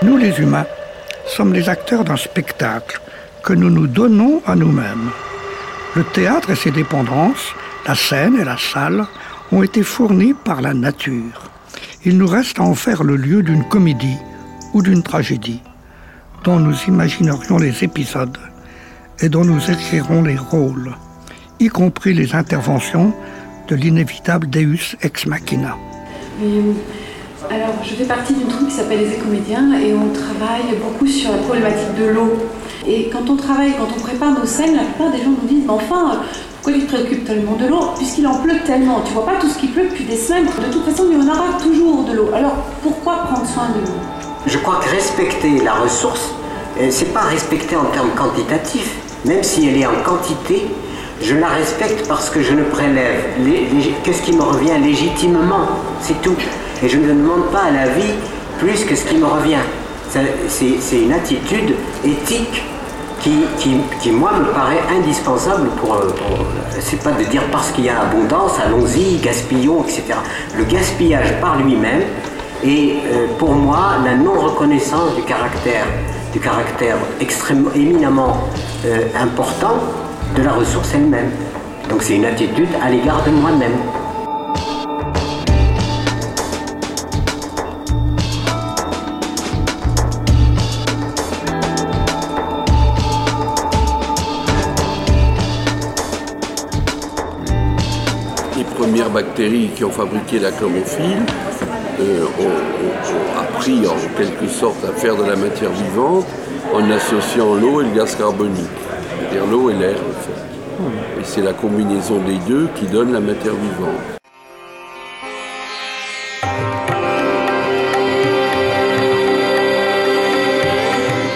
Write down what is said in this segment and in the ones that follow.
Nous les humains sommes les acteurs d'un spectacle que nous nous donnons à nous-mêmes. Le théâtre et ses dépendances, la scène et la salle, ont été fournis par la nature. Il nous reste à en faire le lieu d'une comédie ou d'une tragédie, dont nous imaginerions les épisodes et dont nous écrirons les rôles, y compris les interventions de l'inévitable Deus ex machina. Alors, je fais partie d'une troupe qui s'appelle les Écomédiens et on travaille beaucoup sur la problématique de l'eau. Et quand on travaille, quand on prépare nos scènes, la plupart des gens nous disent Mais enfin, pourquoi tu te préoccupes tellement de l'eau Puisqu'il en pleut tellement? Tu vois pas tout ce qui pleut depuis des semaines. De toute façon, il y en aura toujours de l'eau. Alors, pourquoi prendre soin de l'eau? Je crois que respecter la ressource, euh, c'est pas respecter en termes quantitatifs. Même si elle est en quantité, je la respecte parce que je ne prélève que ce qui me revient légitimement, c'est tout. Et je ne demande pas à la vie plus que ce qui me revient. C'est une attitude éthique qui, qui, moi, me paraît indispensable pour. Euh, c'est pas de dire parce qu'il y a abondance, allons-y, gaspillons, etc. Le gaspillage par lui-même est, euh, pour moi, la non-reconnaissance du caractère, du caractère extrêmement, éminemment euh, important de la ressource elle-même. Donc c'est une attitude à l'égard de moi-même. Bactéries qui ont fabriqué la chlorophylle euh, ont, appris en quelque sorte à faire de la matière vivante en associant l'eau et le gaz carbonique c'est-à-dire l'eau et l'air en fait. Et c'est la combinaison des deux qui donne la matière vivante.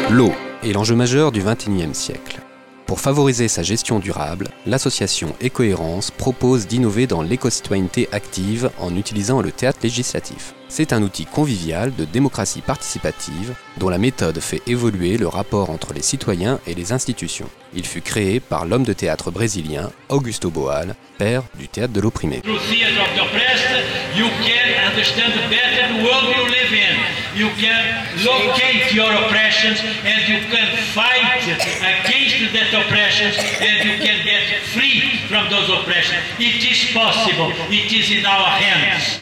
L'eau est l'enjeu majeur du XXIe siècle. Pour favoriser sa gestion durable, l'association Écohérence propose d'innover dans l'éco-citoyenneté active en utilisant le théâtre législatif. C'est un outil convivial de démocratie participative dont la méthode fait évoluer le rapport entre les citoyens et les institutions. Il fut créé par l'homme de théâtre brésilien Augusto Boal, père du théâtre de l'opprimé. You can understand the better world you live in. You can locate your oppressions and you can fight against that oppressions and you can get free from those oppressions. It is possible. It is in our hands.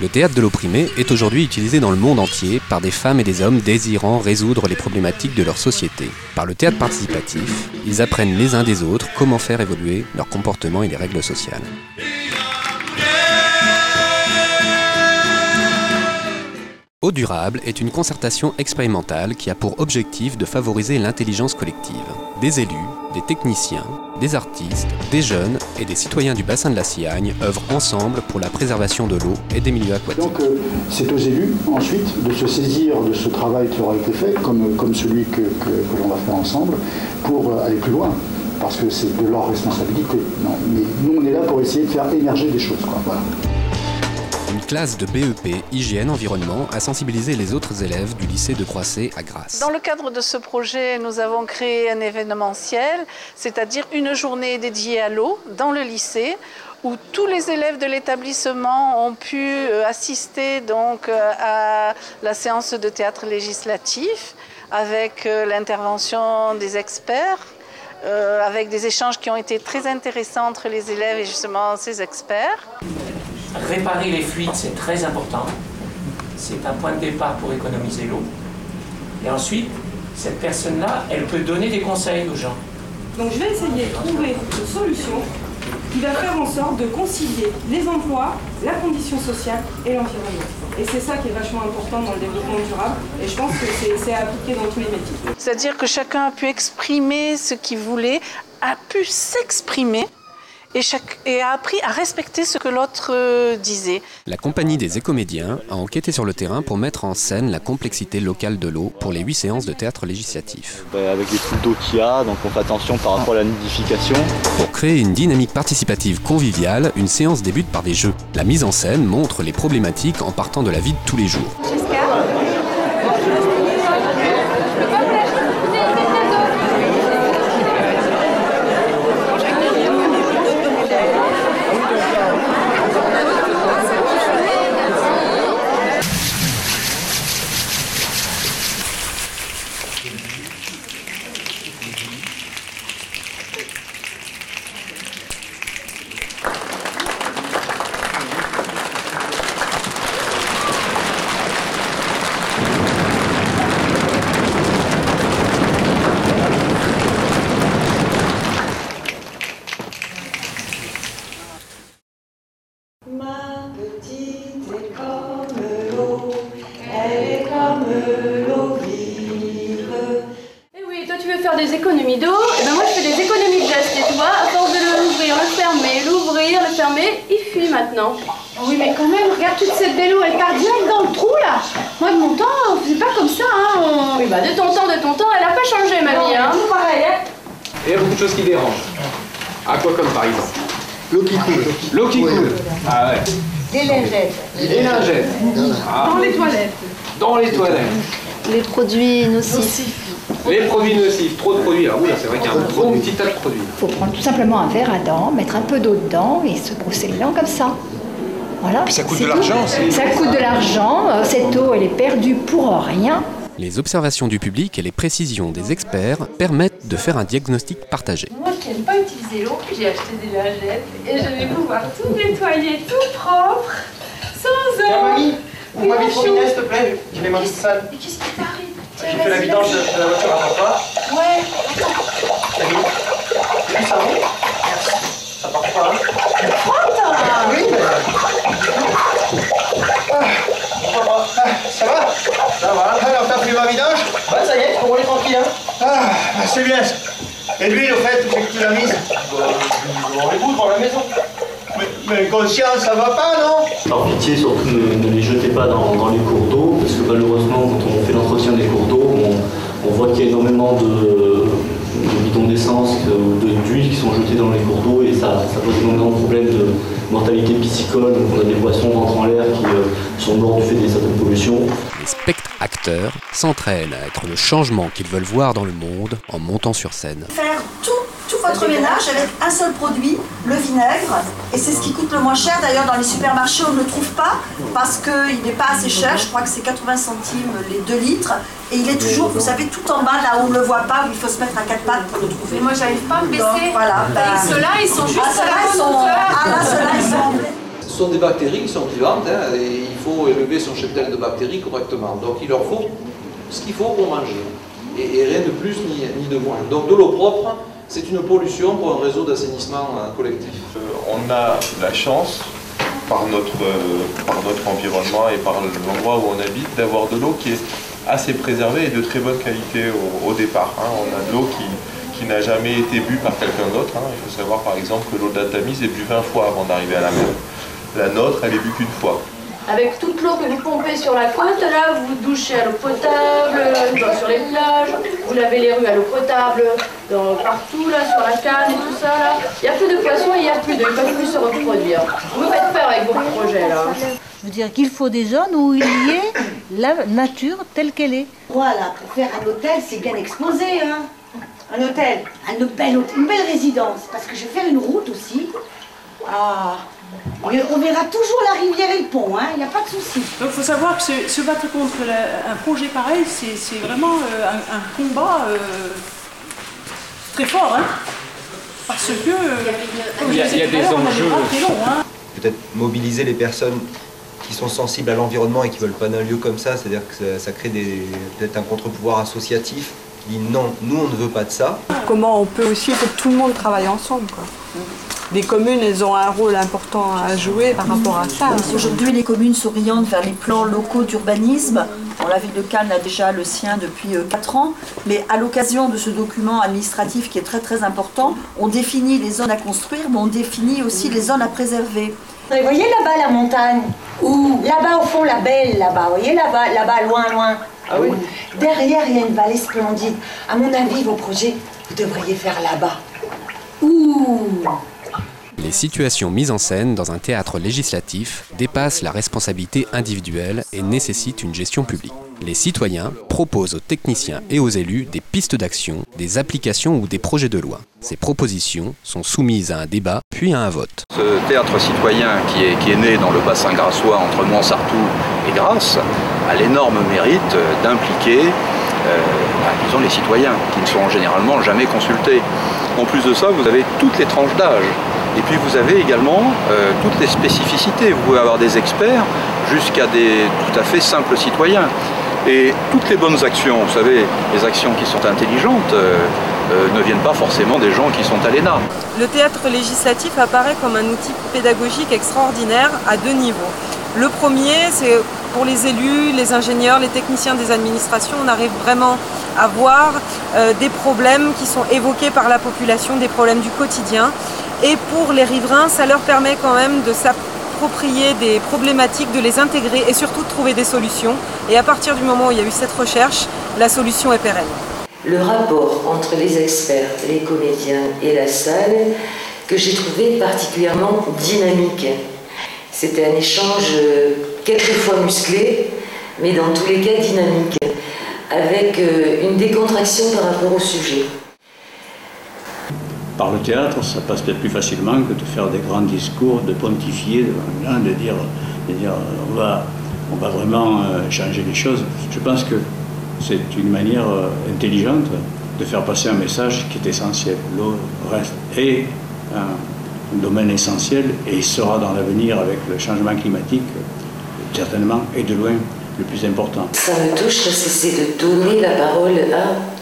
Le théâtre de l'opprimé est aujourd'hui utilisé dans le monde entier par des femmes et des hommes désirant résoudre les problématiques de leur société. Par le théâtre participatif, ils apprennent les uns des autres comment faire évoluer leur comportement et les règles sociales. Eau durable est une concertation expérimentale qui a pour objectif de favoriser l'intelligence collective. Des élus, des techniciens, des artistes, des jeunes et des citoyens du bassin de la Siagne œuvrent ensemble pour la préservation de l'eau et des milieux aquatiques. Donc euh, c'est aux élus ensuite de se saisir de ce travail qui aura été fait, comme, comme celui que, l'on va faire ensemble, pour euh, aller plus loin parce que c'est de leur responsabilité. mais nous, on est là pour essayer de faire émerger des choses. Quoi. Classe de BEP Hygiène Environnement a sensibilisé les autres élèves du lycée de Croissé à Grasse. Dans le cadre de ce projet, nous avons créé un événementiel, c'est-à-dire une journée dédiée à l'eau dans le lycée où tous les élèves de l'établissement ont pu euh, assister donc euh, à la séance de théâtre législatif avec euh, l'intervention des experts, avec des échanges qui ont été très intéressants entre les élèves et justement ces experts. Réparer les fuites, c'est très important. C'est un point de départ pour économiser l'eau. Et ensuite, cette personne-là, elle peut donner des conseils aux gens. Donc je vais essayer de trouver une solution qui va faire en sorte de concilier les emplois, la condition sociale et l'environnement. Et c'est ça qui est vachement important dans le développement durable. Et je pense que c'est appliqué dans tous les métiers. C'est-à-dire que chacun a pu exprimer ce qu'il voulait, a pu s'exprimer et, a appris à respecter ce que l'autre euh, disait. La compagnie des écomédiens a enquêté sur le terrain pour mettre en scène la complexité locale de l'eau pour les huit séances de théâtre législatif. Bah, avec les flux d'eau qu'il y a, donc on fait attention par rapport à la nidification. Pour créer une dynamique participative conviviale, une séance débute par des jeux. La mise en scène montre les problématiques en partant de la vie de tous les jours. Eh oui, toi tu veux faire des économies d'eau, et ben moi je fais des économies de gestes. Et toi, à force de l'ouvrir, le fermer, l'ouvrir, le fermer, il fuit maintenant. Ah oui, mais quand même, regarde toute cette belle eau, elle part direct dans le trou là. Moi de mon temps, on faisait pas comme ça. Hein. Oui, bah de ton temps, de ton temps, elle a pas changé, ma vie. Hein. Pareil. Hein. Et il y a beaucoup de choses qui dérangent. À quoi comme par exemple? L'eau qui coule. L'eau qui coule. Ah ouais. Des lingettes. Des lingettes. Ah. Dans les toilettes. Dans les toilettes. Les produits nocifs. Les produits nocifs, trop de produits. Ah oui, c'est vrai qu'il y a un gros petit tas de produits. Il faut prendre tout simplement un verre à dents, mettre un peu d'eau dedans et se brosser les dents comme ça. Voilà. Puis ça coûte de l'argent aussi. Ça coûte de l'argent. Cette eau, elle est perdue pour rien. Les observations du public et les précisions des experts permettent de faire un diagnostic partagé. Moi qui n'aime pas utiliser l'eau, j'ai acheté des lingettes et je vais pouvoir tout nettoyer tout propre, sans eau. Mamie, Oui, on m'a vite mon robinet, chou. s'il te plaît, je vais manger sale. Mais qu'est-ce qui t'arrive? J'ai fait la vidange de, la voiture à papa. Ouais, T'as mis Du savon Merci. Ça part pas, hein? Oui, mais... Ah, pourquoi pas Ah, Ça va? Ça va. Alors, t'as pris ma vidange Ouais, ça y est, je peux rouler tranquille, hein Ah, bah, c'est bien. Et l'huile, au fait, où c'est que tu l'as mise Dans les bouts, dans la maison. Mais, mais conscience, ça va pas, non Par pitié, surtout ne, ne les jetez pas dans, dans les cours d'eau, parce que malheureusement, quand on fait l'entretien des cours d'eau, on, on voit qu'il y a énormément de, de bidons d'essence ou de- d'huile qui sont jetés dans les cours d'eau et ça, ça pose énormément de problèmes de mortalité piscicole. Donc on a des poissons rentrant en l'air qui euh, sont morts du fait des certaines pollutions. Les spectres-acteurs s'entraînent à être le changement qu'ils veulent voir dans le monde en montant sur scène. faire tout, tout votre ménage avec un seul produit, le vinaigre. Et c'est ce qui coûte le moins cher. D'ailleurs, dans les supermarchés, on ne le trouve pas parce qu'il n'est pas assez cher. Je crois que c'est 80 centimes les 2 litres. Et il est toujours, vous savez, tout en bas, là où on ne le voit pas, où il faut se mettre à quatre pattes pour le trouver. Mais moi j'arrive pas à me baisser. Donc, voilà. Et ben- ceux-là, ils sont juste Ah, à ceux-là, la ils sont- bonne hauteur. Ah, là, ceux-là, ils sont... Ce sont des bactéries qui sont vivantes hein, et il faut élever son cheptel de bactéries correctement. Donc il leur faut ce qu'il faut pour manger. Et, rien de plus ni, de moins. Donc de l'eau propre, c'est une pollution pour un réseau d'assainissement euh, collectif. on a la chance, par notre, euh, par notre environnement et par l'endroit où on habite, d'avoir de l'eau qui est assez préservée et de très bonne qualité au, départ. hein. On a de l'eau qui, qui n'a jamais été bue par quelqu'un d'autre. hein. Il faut savoir par exemple que l'eau de la Tamise est bue 20 fois avant d'arriver à la mer. La nôtre, elle est bue qu'une fois. Avec toute l'eau que vous pompez sur la côte, là, vous douchez à l'eau potable, dans- sur les plages, vous lavez les rues à l'eau potable, dans- partout, là, sur la canne et tout ça, là. Il n'y a plus de poissons et il n'y a plus d'eau, ils ne peuvent plus se reproduire. Vous me faites peur avec vos projets, là. Je veux dire qu'il faut des zones où il y ait la nature telle qu'elle est. Voilà, pour faire un hôtel, c'est bien exposé, hein. Un hôtel, un bel hôtel, une belle résidence. Parce que je vais faire une route aussi. Ah, on verra toujours la rivière et le pont, hein. Il n'y a pas de souci. Donc il faut savoir que se, se battre contre la- un projet pareil, c'est vraiment euh, un, un combat euh, très fort. Hein, parce que, euh, Il y a- il y des enjeux. hein. peut-être mobiliser les personnes qui sont sensibles à l'environnement et qui veulent pas d'un lieu comme ça, c'est-à-dire que ça, ça crée des- peut-être un contre-pouvoir associatif qui dit non, nous on ne veut pas de ça. Comment on peut aussi que tout le monde travaille ensemble. Quoi. Les communes, elles ont un rôle important à jouer par rapport à ça. Aujourd'hui, les communes s'orientent vers les plans locaux d'urbanisme. Bon, la ville de Cannes a déjà le sien depuis 4 ans, mais à l'occasion de ce document administratif qui est très très important, on définit les zones à construire, mais on définit aussi les zones à préserver. Vous voyez là-bas la montagne? Où? Là-bas au fond, la belle, là-bas. Vous voyez là-bas, là-bas, loin, loin. Ah oui Derrière, il y a une vallée splendide. À mon avis, vos projets, vous devriez faire là-bas. Ouh Les situations mises en scène dans un théâtre législatif dépassent la responsabilité individuelle et nécessitent une gestion publique. Les citoyens proposent aux techniciens et aux élus des pistes d'action, des applications ou des projets de loi. Ces propositions sont soumises à un débat puis à un vote. Ce théâtre citoyen qui est, né dans le bassin grassois entre Montsartou et Grasse a l'énorme mérite euh, d'impliquer euh, bah, disons les citoyens qui ne sont généralement jamais consultés. En plus de ça, vous avez toutes les tranches d'âge. Et puis vous avez également euh, toutes les spécificités. Vous pouvez avoir des experts jusqu'à des tout à fait simples citoyens. Et toutes les bonnes actions, vous savez, les actions qui sont intelligentes, euh, euh, ne viennent pas forcément des gens qui sont à l'ENA. Le théâtre législatif apparaît comme un outil pédagogique extraordinaire à deux niveaux. Le premier, c'est pour les élus, les ingénieurs, les techniciens des administrations, on arrive vraiment à voir des problèmes qui sont évoqués par la population, des problèmes du quotidien. Et pour les riverains, ça leur permet quand même de s'approprier des problématiques, de les intégrer et surtout de trouver des solutions. Et à partir du moment où il y a eu cette recherche, la solution est pérenne. Le rapport entre les experts, les comédiens et la salle, que j'ai trouvé particulièrement dynamique. C'était un échange euh, quelquefois musclé, mais dans tous les cas dynamique, avec euh, une décontraction par rapport au sujet. Par le théâtre, ça passe peut-être plus facilement que de faire des grands discours, de pontifier, de, dire, de dire on, va, on va vraiment euh, changer les choses. Je pense que c'est une manière intelligente de faire passer un message qui est essentiel. L'eau reste et un domaine essentiel et sera dans l'avenir avec le changement climatique certainement et de loin le plus important. Ça me touche c'est de donner la parole à...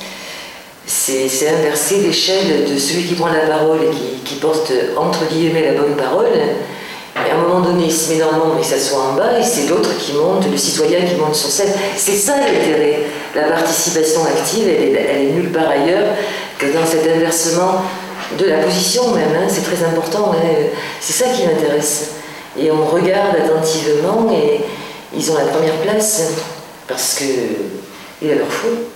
C'est inverser l'échelle de celui qui prend la parole et qui, qui, porte entre guillemets la bonne parole. Et à un moment donné, il se met dans le monde, mais ça soit en bas, et c'est l'autre qui monte, le citoyen qui monte sur scène. C'est ça l'intérêt. La participation active, elle est, nulle part ailleurs que dans cet inversement de la position même, hein, c'est très important. Hein. c'est ça qui m'intéresse. Et on regarde attentivement et ils ont la première place parce que il leur faut.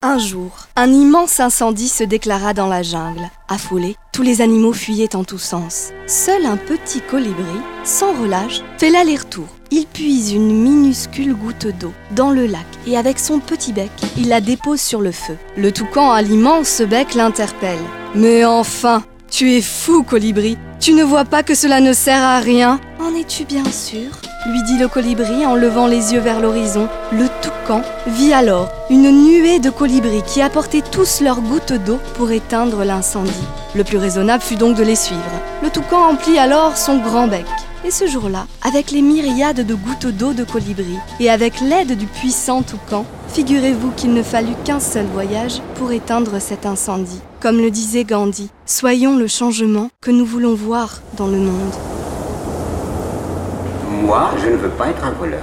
Un jour, un immense incendie se déclara dans la jungle. Affolés, tous les animaux fuyaient en tous sens. Seul un petit colibri, sans relâche, fait l'aller-retour. Il puise une minuscule goutte d'eau dans le lac et avec son petit bec, il la dépose sur le feu. Le toucan à l'immense bec l'interpelle. Mais enfin, tu es fou, colibri. Tu ne vois pas que cela ne sert à rien En es-tu bien sûr? Lui dit le colibri en levant les yeux vers l'horizon. Le toucan vit alors une nuée de colibris qui apportaient tous leurs gouttes d'eau pour éteindre l'incendie. Le plus raisonnable fut donc de les suivre. Le toucan emplit alors son grand bec. Et ce jour-là, avec les myriades de gouttes d'eau de colibri et avec l'aide du puissant toucan, figurez-vous qu'il ne fallut qu'un seul voyage pour éteindre cet incendie. Comme le disait Gandhi, soyons le changement que nous voulons voir dans le monde. Moi, je ne veux pas être un voleur.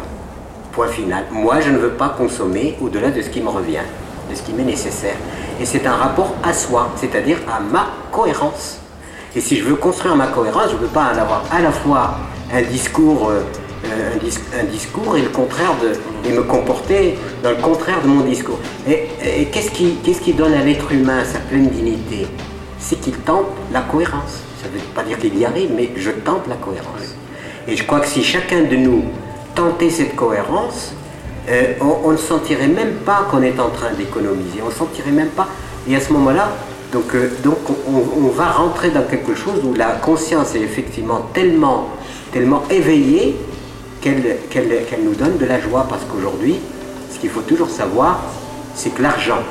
Point final. Moi, je ne veux pas consommer au-delà de ce qui me revient, de ce qui m'est nécessaire. Et c'est un rapport à soi, c'est-à-dire à ma cohérence. Et si je veux construire ma cohérence, je ne veux pas avoir à la fois un discours, euh, un, discours et le contraire de, et me comporter dans le contraire de mon discours. Et, qu'est-ce qui donne à l'être humain sa pleine dignité? C'est qu'il tente la cohérence. Ça ne veut pas dire qu'il y arrive, mais je tente la cohérence. Et je crois que si chacun de nous tentait cette cohérence, euh, on, ne sentirait même pas qu'on est en train d'économiser, on ne sentirait même pas. Et à ce moment-là, donc, euh, donc on, va rentrer dans quelque chose où la conscience est effectivement tellement, tellement éveillée qu'elle nous donne de la joie. Parce qu'aujourd'hui, ce qu'il faut toujours savoir, c'est que l'argent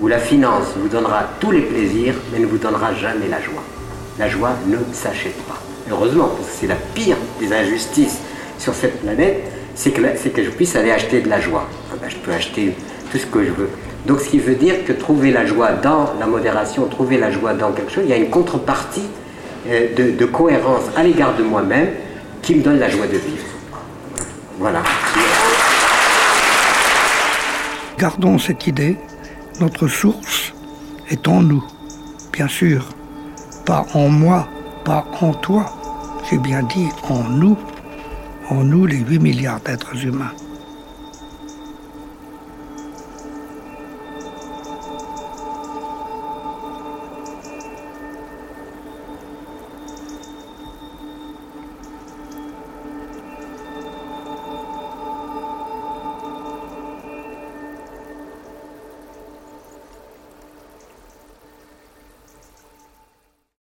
ou la finance vous donnera tous les plaisirs, mais ne vous donnera jamais la joie. La joie ne s'achète pas heureusement, parce que c'est la pire des injustices sur cette planète, c'est que, je puisse aller acheter de la joie. Ah ben, je peux acheter tout ce que je veux. Donc ce qui veut dire que trouver la joie dans la modération, trouver la joie dans quelque chose, il y a une contrepartie euh, de, de, cohérence à l'égard de moi-même qui me donne la joie de vivre. Voilà. Gardons cette idée, notre source est en nous, bien sûr, pas en moi, pas en toi, j'ai bien dit en nous, en nous les 8 milliards d'êtres humains.